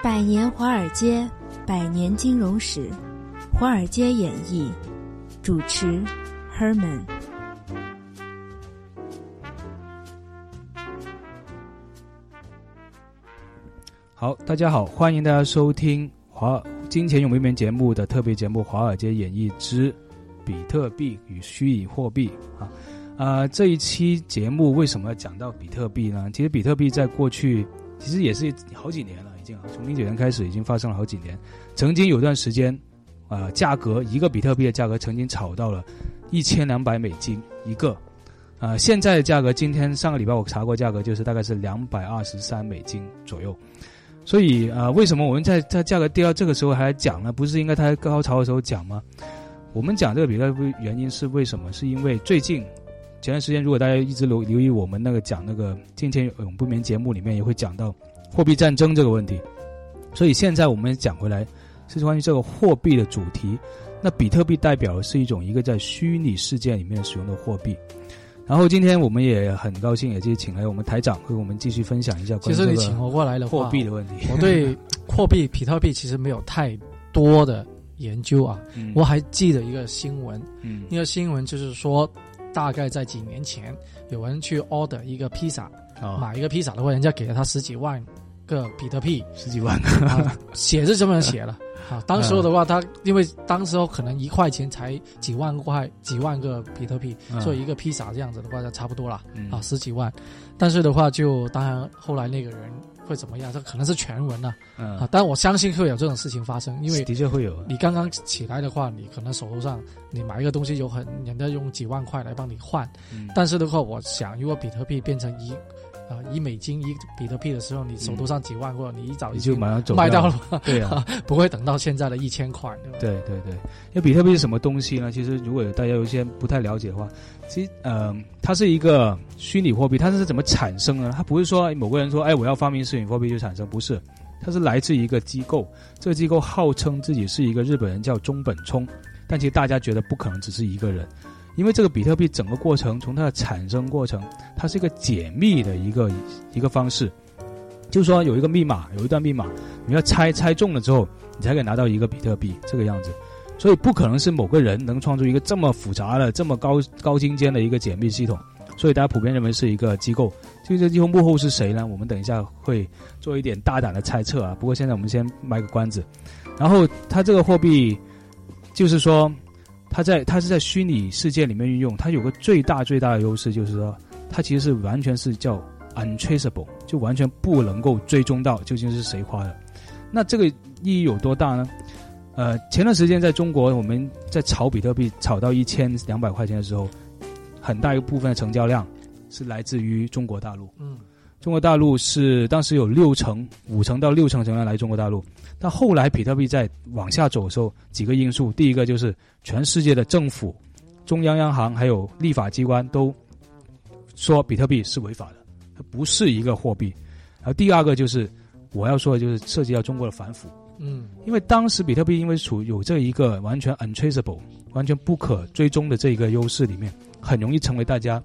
百年华尔街，百年金融史，华尔街演绎，主持 Herman。好，大家好，欢迎大家收听华金钱永不眠节目的特别节目《华尔街演绎之比特币与虚拟货币》啊。啊，这一期节目为什么要讲到比特币呢？其实比特币在过去其实也是好几年了，从零九年开始已经发生了好几年。曾经有段时间，啊，价格一个比特币的价格曾经炒到了一千两百美金一个，啊，现在的价格今天上个礼拜我查过价格就是大概是两百二十三美金左右。所以啊，为什么我们在在价格跌到这个时候还讲呢？不是应该它高潮的时候讲吗？我们讲这个比特币原因是为什么？是因为最近前段时间，如果大家一直留留意我们那个讲那个《金钱永不眠》节目里面，也会讲到货币战争这个问题。所以现在我们讲回来，是关于这个货币的主题。那比特币代表的是一种一个在虚拟世界里面使用的货币。然后今天我们也很高兴，也就请来我们台长和我们继续分享一下。其实你请我过来的货币的问题，我对货币比特币其实没有太多的研究啊。我还记得一个新闻，嗯，一个新闻就是说，大概在几年前，有人去 order 一个披萨，买一个披萨的话，人家给了他十几万个比特币，十几万，写是这么写了。啊，当时候的话，他因为当时候可能一块钱才几万块、几万个比特币，所以一个披萨这样子的话就差不多了啊，十几万。但是的话，就当然后来那个人会怎么样？这可能是全文了啊。但我相信会有这种事情发生，因为的确会有。你刚刚起来的话，你可能手头上你买一个东西有很人家用几万块来帮你换，但是的话，我想如果比特币变成一。啊，一美金一比特币的时候，你手头上几万或者你一早就马上走卖掉了，对啊，不会等到现在的一千块，对吧？对对对，因为比特币是什么东西呢？其实如果大家有一些不太了解的话，其实呃，它是一个虚拟货币，它是怎么产生呢？它不是说某个人说，哎，我要发明虚拟货币就产生，不是，它是来自一个机构，这个机构号称自己是一个日本人叫中本聪，但其实大家觉得不可能只是一个人。因为这个比特币整个过程，从它的产生过程，它是一个解密的一个一个方式，就是说有一个密码，有一段密码，你要猜猜中了之后，你才可以拿到一个比特币这个样子。所以不可能是某个人能创出一个这么复杂的、这么高高精尖的一个解密系统。所以大家普遍认为是一个机构。就这个机构幕后是谁呢？我们等一下会做一点大胆的猜测啊。不过现在我们先卖个关子。然后它这个货币，就是说。它在它是在虚拟世界里面运用，它有个最大最大的优势就是说，它其实是完全是叫 untraceable，就完全不能够追踪到究竟是谁花的。那这个意义有多大呢？呃，前段时间在中国我们在炒比特币炒到一千两百块钱的时候，很大一部分的成交量是来自于中国大陆。嗯。中国大陆是当时有六成、五成到六成成员来中国大陆，但后来比特币在往下走的时候，几个因素，第一个就是全世界的政府、中央央行还有立法机关都说比特币是违法的，它不是一个货币。然后第二个就是我要说的就是涉及到中国的反腐，嗯，因为当时比特币因为处有这一个完全 untraceable、完全不可追踪的这一个优势里面，很容易成为大家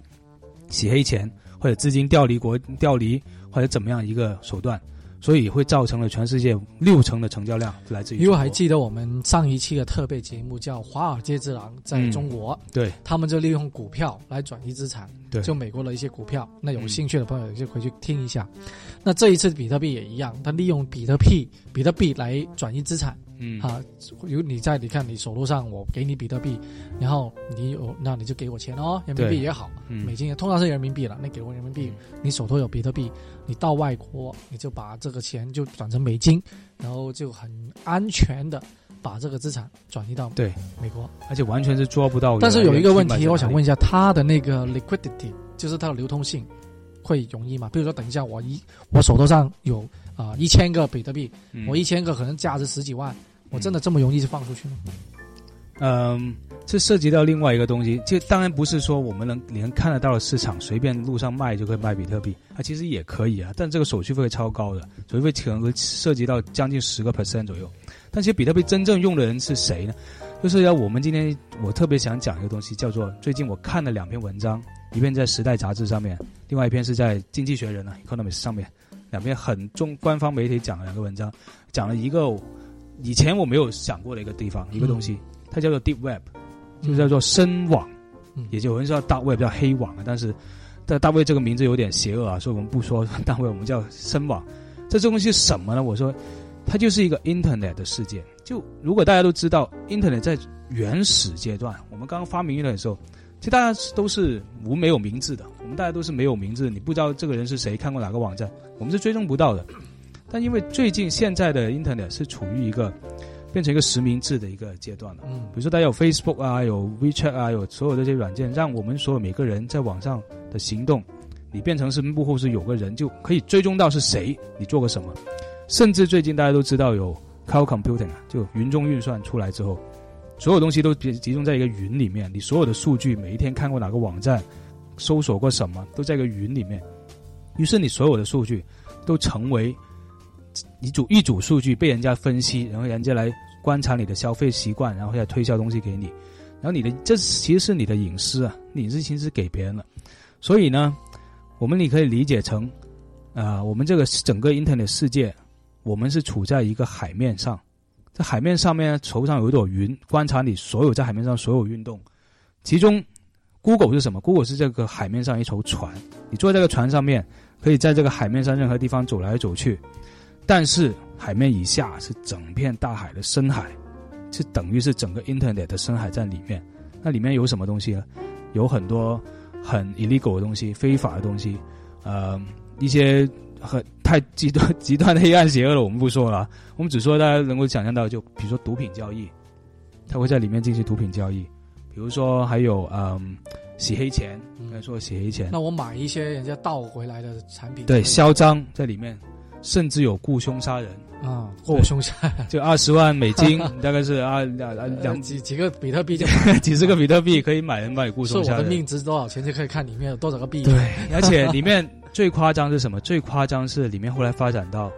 洗黑钱。或者资金调离国调离，或者怎么样一个手段，所以会造成了全世界六成的成交量来自于。因为还记得我们上一期的特别节目叫《华尔街之狼》在中国，对他们就利用股票来转移资产，对，就美国的一些股票。那有兴趣的朋友就回去听一下。那这一次比特币也一样，他利用比特币比特币来转移资产。嗯啊，有你在，你看你手头上，我给你比特币，然后你有，那你就给我钱哦，人民币也好，美金也通常是人民币了，那给我人民币，你手头有比特币，你到外国你就把这个钱就转成美金，然后就很安全的把这个资产转移到对美国，而且完全是抓不到。但是有一个问题，我想问一下，它的那个 liquidity，就是它的流通性会容易吗？比如说，等一下我一我手头上有。啊，一千个比特币，我一千个可能价值十几万，我真的这么容易就放出去吗？嗯，这涉及到另外一个东西，就当然不是说我们能你能看得到的市场随便路上卖就可以卖比特币，啊，其实也可以啊，但这个手续费超高的，手续费可能会涉及到将近十个 percent 左右。但其实比特币真正用的人是谁呢？就是要我们今天我特别想讲一个东西，叫做最近我看了两篇文章，一篇在《时代》杂志上面，另外一篇是在《经济学人》啊，《Economist》上面。两篇很中官方媒体讲的两个文章，讲了一个以前我没有想过的一个地方，一个东西，它叫做 Deep Web，就叫做深网，嗯也就有人说大 Web 叫黑网啊，但是但大 Web 这个名字有点邪恶啊，所以我们不说大 Web，我们叫深网。这这东西是什么呢？我说，它就是一个 Internet 的世界。就如果大家都知道，Internet 在原始阶段，我们刚刚发明 Internet 的时候。其实大家都是无没有名字的，我们大家都是没有名字，你不知道这个人是谁，看过哪个网站，我们是追踪不到的。但因为最近现在的 Internet 是处于一个变成一个实名制的一个阶段了，嗯，比如说大家有 Facebook 啊，有 WeChat 啊，有所有这些软件，让我们所有每个人在网上的行动，你变成是幕后是有个人就可以追踪到是谁，你做过什么，甚至最近大家都知道有 Cloud Computing 啊，就云中运算出来之后。所有东西都集集中在一个云里面，你所有的数据，每一天看过哪个网站，搜索过什么，都在个云里面。于是你所有的数据都成为一组一组数据被人家分析，然后人家来观察你的消费习惯，然后再推销东西给你。然后你的这其实是你的隐私啊，你是其实给别人了。所以呢，我们你可以理解成啊，我们这个整个 Internet 世界，我们是处在一个海面上。在海面上面，头上有一朵云，观察你所有在海面上所有运动。其中，Google 是什么？Google 是这个海面上一艘船，你坐在这个船上面，可以在这个海面上任何地方走来走去。但是海面以下是整片大海的深海，是等于是整个 Internet 的深海在里面。那里面有什么东西呢？有很多很 illegal 的东西，非法的东西，呃，一些。很太极端极端的黑暗邪恶了，我们不说了，我们只说大家能够想象到，就比如说毒品交易，他会在里面进行毒品交易，比如说还有嗯洗黑钱，应该说洗黑钱。那我买一些人家盗回来的产品，对，嚣张在里面，甚至有雇凶杀人啊，雇凶杀，就二十万美金，大概是啊两两几几个比特币就 几十个比特币可以买人买雇凶杀人。我的命值多少钱就可以看里面有多少个币。对，而且里面。最夸张是什么？最夸张是里面后来发展到，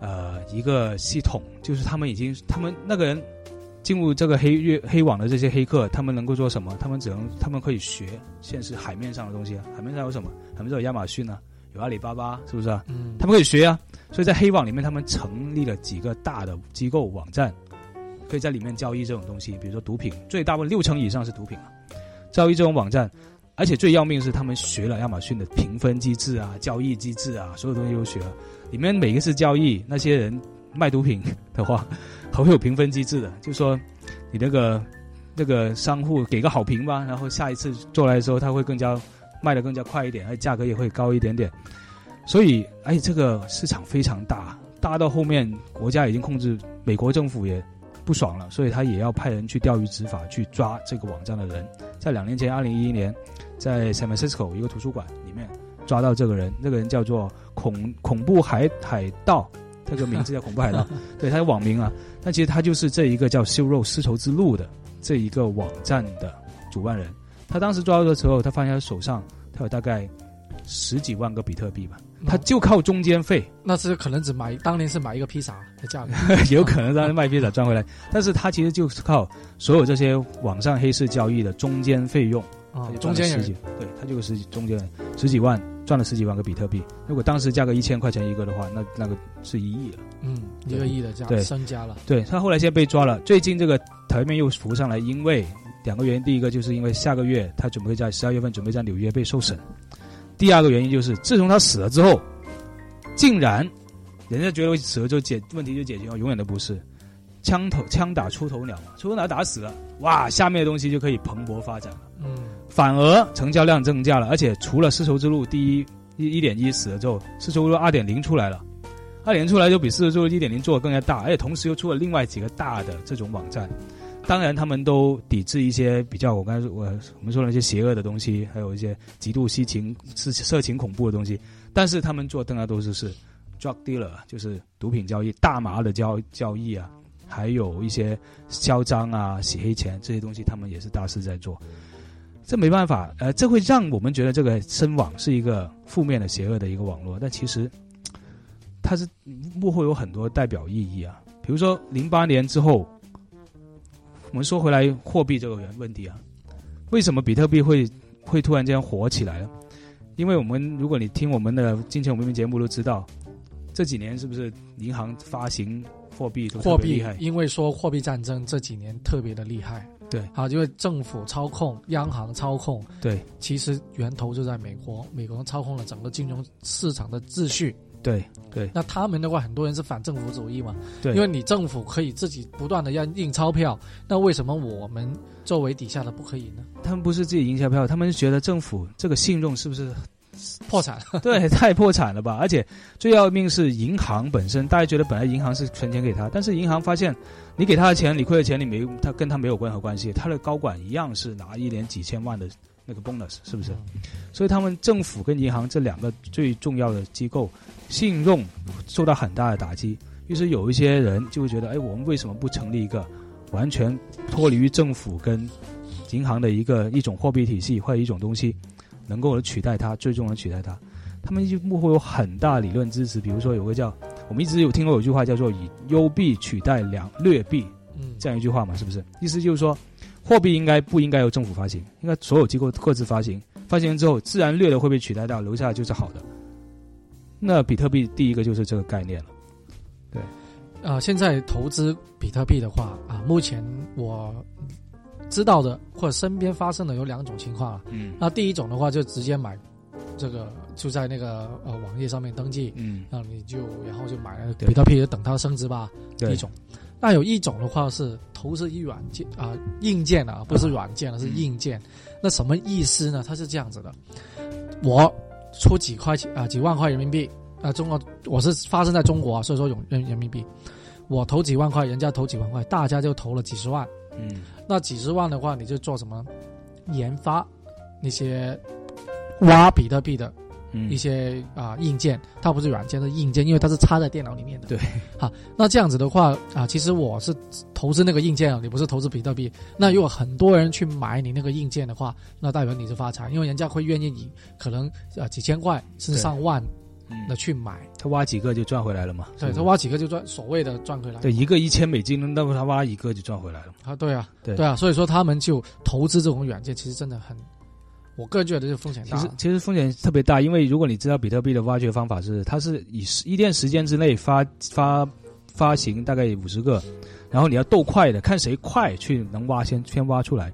呃，一个系统，就是他们已经，他们那个人进入这个黑月黑网的这些黑客，他们能够做什么？他们只能，他们可以学现实海面上的东西啊。海面上有什么？海面上有亚马逊啊，有阿里巴巴，是不是啊？嗯。他们可以学啊。所以在黑网里面，他们成立了几个大的机构网站，可以在里面交易这种东西，比如说毒品，最大部分六成以上是毒品啊。交易这种网站。而且最要命的是，他们学了亚马逊的评分机制啊、交易机制啊，所有东西都学了。里面每一次交易，那些人卖毒品的话，会有评分机制的，就说你那个那个商户给个好评吧，然后下一次做来的时候，他会更加卖的更加快一点，而价格也会高一点点。所以，而且这个市场非常大，大到后面国家已经控制，美国政府也不爽了，所以他也要派人去钓鱼执法，去抓这个网站的人。在两年前，二零一一年。在 San Francisco 一个图书馆里面抓到这个人，那个人叫做恐恐怖海海盗，这个名字叫恐怖海盗，对，他的网名啊。但其实他就是这一个叫“修肉丝绸之路”的这一个网站的主办人。他当时抓到的时候，他发现他手上他有大概十几万个比特币吧，他就靠中间费。那是可能只买当年是买一个披萨的价格，有可能当年卖披萨赚回来。但是他其实就是靠所有这些网上黑市交易的中间费用。啊，中间十几，对他就是中间十几万赚了十几万个比特币。如果当时价格一千块钱一个的话，那那个是一亿了。嗯，一个亿的价，对，身家了。对他后来现在被抓了，最近这个台面又浮上来，因为两个原因。第一个就是因为下个月他准备在十二月份准备在纽约被受审。第二个原因就是自从他死了之后，竟然人家觉得死了就解问题就解决了，永远都不是。枪头枪打出头鸟嘛，出头鸟打死了，哇，下面的东西就可以蓬勃发展了。反而成交量增加了，而且除了丝绸之路第一一一点一死了之后，丝绸之路二点零出来了，二点零出来就比丝绸之路一点零做的更加大，而且同时又出了另外几个大的这种网站。当然，他们都抵制一些比较我刚才我我们说的一些邪恶的东西，还有一些极度激情、是色情恐怖的东西。但是他们做的更加都是是 drug dealer，就是毒品交易、大麻的交交易啊。还有一些嚣张啊、洗黑钱这些东西，他们也是大肆在做。这没办法，呃，这会让我们觉得这个深网是一个负面的、邪恶的一个网络。但其实，它是幕后有很多代表意义啊。比如说，零八年之后，我们说回来货币这个问题啊，为什么比特币会会突然间火起来了？因为我们如果你听我们的金钱文明节目都知道，这几年是不是银行发行货币都货币厉害？因为说货币战争这几年特别的厉害，对，啊，因为政府操控、央行操控，对，其实源头就在美国，美国操控了整个金融市场的秩序。对对，那他们的话，很多人是反政府主义嘛，对，因为你政府可以自己不断的要印钞票，那为什么我们作为底下的不可以呢？他们不是自己印钞票，他们觉得政府这个信用是不是破产？对，太破产了吧！而且最要命是银行本身，大家觉得本来银行是存钱给他，但是银行发现你给他的钱，你亏的钱，你没他跟他没有任何关系，他的高管一样是拿一年几千万的那个 bonus，是不是？所以他们政府跟银行这两个最重要的机构。信用受到很大的打击，于是有一些人就会觉得，哎，我们为什么不成立一个完全脱离于政府跟银行的一个一种货币体系或者一种东西，能够取代它，最终能取代它？他们幕后有很大理论支持，比如说有个叫我们一直有听过有句话叫做以优币取代良劣币，嗯，这样一句话嘛，是不是？意思就是说，货币应该不应该由政府发行，应该所有机构各自发行，发行之后，自然劣的会被取代掉，留下来就是好的。那比特币第一个就是这个概念了，对，呃，现在投资比特币的话啊，目前我知道的或者身边发生的有两种情况啊，嗯，那第一种的话就直接买这个就在那个呃网页上面登记，嗯，那你就然后就买了比特币，就等它升值吧，第一种。那有一种的话是投资一软件啊硬件啊，不是软件了，是硬件。那什么意思呢？它是这样子的，我。出几块钱啊，几万块人民币啊，中国我是发生在中国啊，所以说用人人民币，我投几万块，人家投几万块，大家就投了几十万。嗯，那几十万的话，你就做什么研发那些挖比特币的一些啊硬件，它不是软件，是硬件，因为它是插在电脑里面的。对，好，那这样子的话啊，其实我是投资那个硬件啊，你不是投资比特币。那如果很多人去买你那个硬件的话，那代表你是发财，因为人家会愿意你可能呃几千块甚至上万的去买。他挖几个就赚回来了嘛？对他挖几个就赚，所谓的赚回来。对，一个一千美金，那么他挖一个就赚回来了。啊，对啊，对对啊，所以说他们就投资这种软件，其实真的很。我个人觉得这风险大。其实其实风险特别大，因为如果你知道比特币的挖掘方法是，它是以一段时间之内发发发行大概五十个，然后你要斗快的，看谁快去能挖先先挖出来。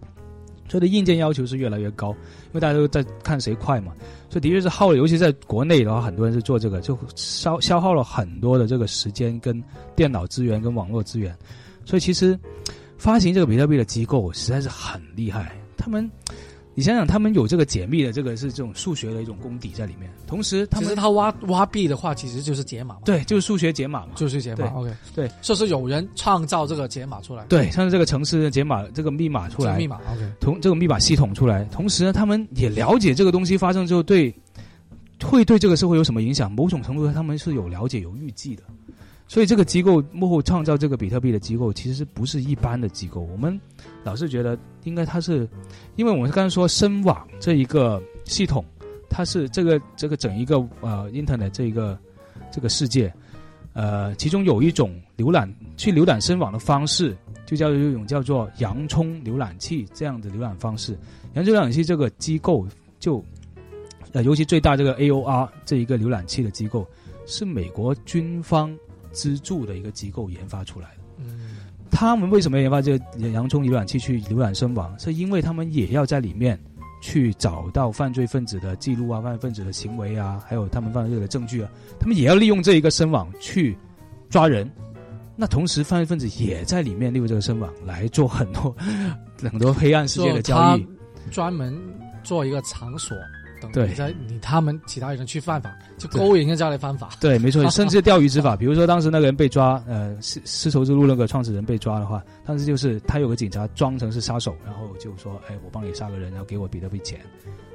所以的硬件要求是越来越高，因为大家都在看谁快嘛。所以的确是耗了，尤其在国内的话，很多人是做这个，就消消耗了很多的这个时间跟电脑资源跟网络资源。所以其实发行这个比特币的机构实在是很厉害，他们。你想想，他们有这个解密的，这个是这种数学的一种功底在里面。同时，他们他挖挖币的话，其实就是解码嘛。对，就是数学解码嘛。就是解码。OK，对，就是有人创造这个解码出来。对，像是这个城市的解码，这个密码出来。密码 OK，同这个密码系统出来，同时呢，他们也了解这个东西发生之后对，会对这个社会有什么影响。某种程度上，他们是有了解、有预计的。所以，这个机构幕后创造这个比特币的机构，其实不是一般的机构。我们老是觉得，应该它是，因为我们刚才说深网这一个系统，它是这个这个整一个呃 Internet 这一个这个世界，呃，其中有一种浏览去浏览深网的方式，就叫做一种叫做洋葱浏览器这样的浏览方式。洋葱浏览器这个机构就，呃，尤其最大这个 AOR 这一个浏览器的机构，是美国军方。资助的一个机构研发出来的。嗯，他们为什么要研发这个洋葱浏览器去浏览深网？是因为他们也要在里面去找到犯罪分子的记录啊，犯罪分子的行为啊，还有他们犯罪的证据啊。他们也要利用这一个深网去抓人。那同时，犯罪分子也在里面利用这个深网来做很多很多黑暗世界的交易，专门做一个场所。对，在你他们其他人去犯法，就勾引人家来犯法。对，没错，甚至钓鱼执法。比如说当时那个人被抓，呃，丝丝绸之路那个创始人被抓的话，当时就是他有个警察装成是杀手，然后就说：“哎，我帮你杀个人，然后给我比特币钱。”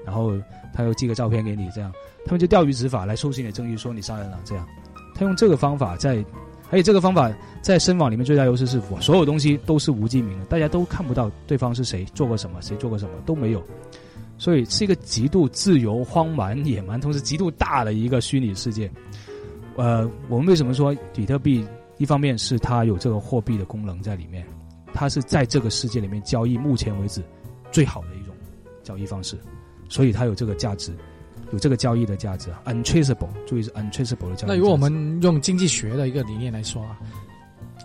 然后他又寄个照片给你，这样他们就钓鱼执法来收集你的证据，说你杀人了。这样，他用这个方法在，而且这个方法在深网里面最大优势是我所有东西都是无记名的，大家都看不到对方是谁做过什么，谁做过什么都没有。所以是一个极度自由、荒蛮、野蛮，同时极度大的一个虚拟世界。呃，我们为什么说比特币？一方面是它有这个货币的功能在里面，它是在这个世界里面交易目前为止最好的一种交易方式，所以它有这个价值。有这个交易的价值，untraceable，注意是 untraceable 的交易。那如果我们用经济学的一个理念来说啊，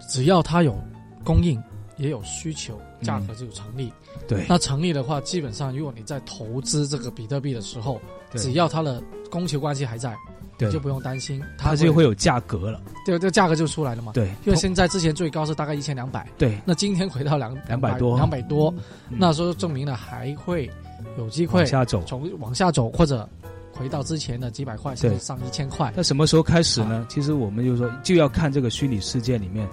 只要它有供应，也有需求，价格就有成立。对，那成立的话，基本上如果你在投资这个比特币的时候，只要它的供求关系还在。就不用担心，它就会有价格了，对，这个价格就出来了嘛。对，因为现在之前最高是大概一千两百，对，那今天回到两两百多，两百多，那时候证明了还会有机会往下走，从往下走或者回到之前的几百块，甚至上一千块。那什么时候开始呢？其实我们就说就要看这个虚拟世界里面。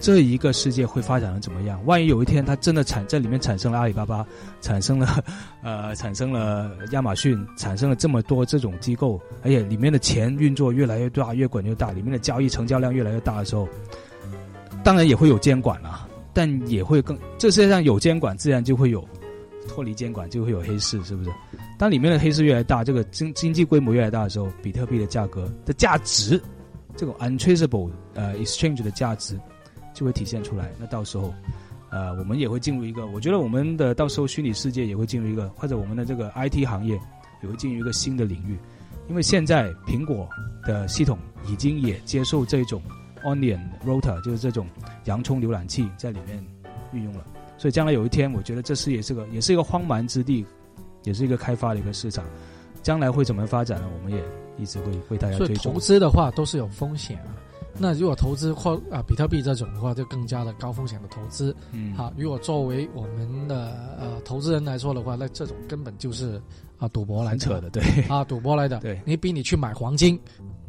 这一个世界会发展的怎么样？万一有一天它真的产在里面产生了阿里巴巴，产生了，呃，产生了亚马逊，产生了这么多这种机构，而且里面的钱运作越来越大，越滚越大，里面的交易成交量越来越大的时候，当然也会有监管了，但也会更这世界上有监管，自然就会有脱离监管，就会有黑市，是不是？当里面的黑市越来越大，这个经经济规模越来越大的时候，比特币的价格的价值，这种 untraceable 呃 exchange 的价值。就会体现出来。那到时候，呃，我们也会进入一个，我觉得我们的到时候虚拟世界也会进入一个，或者我们的这个 IT 行业也会进入一个新的领域。因为现在苹果的系统已经也接受这种 Onion Router，就是这种洋葱浏览器在里面运用了。所以将来有一天，我觉得这是也是个也是一个荒蛮之地，也是一个开发的一个市场。将来会怎么发展呢？我们也一直会为大家追踪。投资的话都是有风险啊。那如果投资或啊比特币这种的话，就更加的高风险的投资。嗯，好，如果作为我们的呃投资人来说的话，那这种根本就是啊赌博来扯的，对啊赌博来的。对，你比你去买黄金。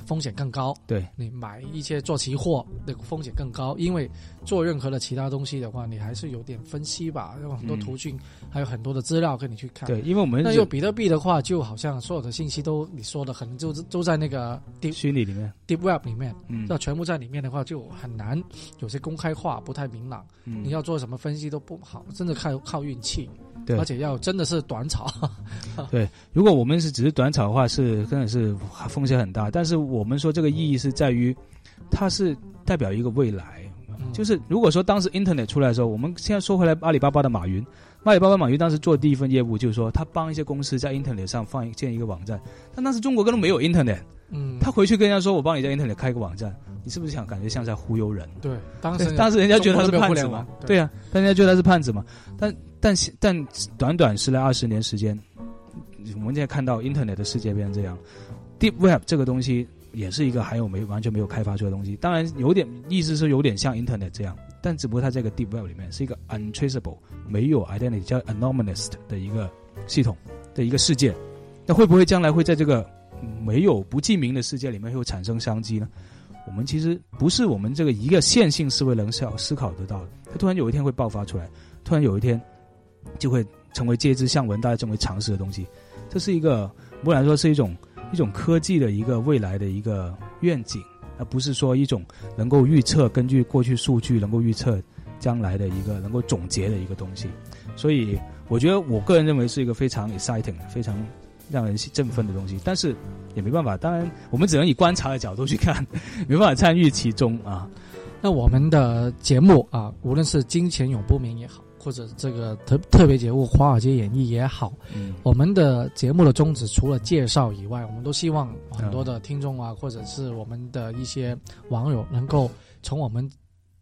风险更高，对你买一些做期货那个风险更高，因为做任何的其他东西的话，你还是有点分析吧，有很多途径，还有很多的资料跟你去看。对，因为我们那用比特币的话，就好像所有的信息都你说的，可能就都在那个 deep 虚拟里面，deep web 里面，嗯，那全部在里面的话，就很难有些公开化，不太明朗。嗯，你要做什么分析都不好，真的靠靠运气。对，而且要真的是短炒。对，如果我们是只是短炒的话，是真的是风险很大。但是我们说这个意义是在于，它是代表一个未来。就是如果说当时 Internet 出来的时候，我们现在说回来，阿里巴巴的马云，阿里巴巴马云当时做第一份业务就是说，他帮一些公司在 Internet 上放建一个网站。但当时中国根本没有 Internet。嗯。他回去跟人家说：“我帮你在 Internet 开个网站。”你是不是想感觉像在忽悠人？对，当时当时人家觉得他是叛子嘛？对呀，但人家觉得他是叛子嘛？但但但短短十来二十年时间，我们现在看到 Internet 的世界变成这样，Deep Web 这个东西也是一个还有没完全没有开发出的东西。当然有点意思是有点像 Internet 这样，但只不过它这个 Deep Web 里面是一个 untraceable 没有 identity 叫 anonymous 的一个系统的一个世界。那会不会将来会在这个没有不记名的世界里面会产生商机呢？我们其实不是我们这个一个线性思维能想思考得到的，它突然有一天会爆发出来，突然有一天就会成为借之向闻，大家成为常识的东西。这是一个，不然说是一种一种科技的一个未来的一个愿景，而不是说一种能够预测根据过去数据能够预测将来的一个能够总结的一个东西。所以，我觉得我个人认为是一个非常 exciting、非常让人振奋的东西，但是。也没办法，当然我们只能以观察的角度去看，没办法参与其中啊。那我们的节目啊，无论是《金钱永不眠》也好，或者这个特特别节目《华尔街演绎》也好，嗯，我们的节目的宗旨除了介绍以外，我们都希望很多的听众啊，或者是我们的一些网友，能够从我们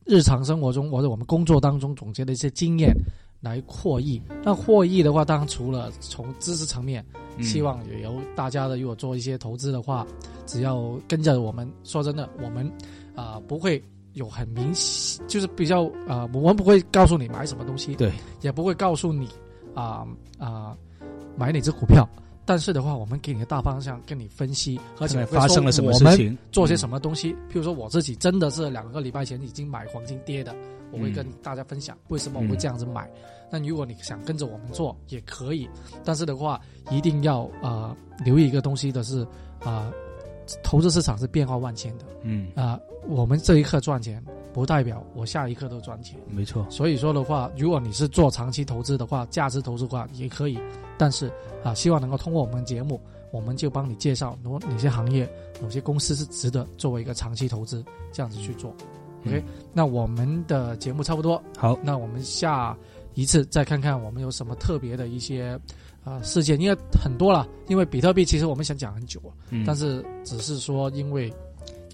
日常生活中或者我们工作当中总结的一些经验。来获益，那获益的话，当然除了从知识层面，希望也由大家的，如果做一些投资的话，只要跟着我们，说真的，我们啊不会有很明显，就是比较啊，我们不会告诉你买什么东西，对，也不会告诉你啊啊买哪只股票，但是的话，我们给你个大方向，跟你分析，而且发生了什么事情，做些什么东西，譬如说我自己真的是两个礼拜前已经买黄金跌的。我会跟大家分享为什么我会这样子买。那如果你想跟着我们做也可以，但是的话一定要啊留意一个东西的是啊，投资市场是变化万千的。嗯啊，我们这一刻赚钱不代表我下一刻都赚钱。没错。所以说的话，如果你是做长期投资的话，价值投资的话也可以。但是啊，希望能够通过我们节目，我们就帮你介绍哪哪些行业、哪些公司是值得作为一个长期投资这样子去做。OK，那我们的节目差不多。好，那我们下一次再看看我们有什么特别的一些。啊事件，因为很多了。因为比特币其实我们想讲很久了，嗯但是只是说因为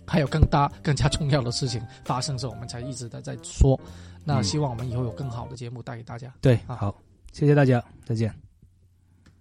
还有更大、更加重要的事情发生时，候，我们才一直在在说。那嗯希望我们以后有更好的节目带给大家。对，啊好，谢谢大家，再见。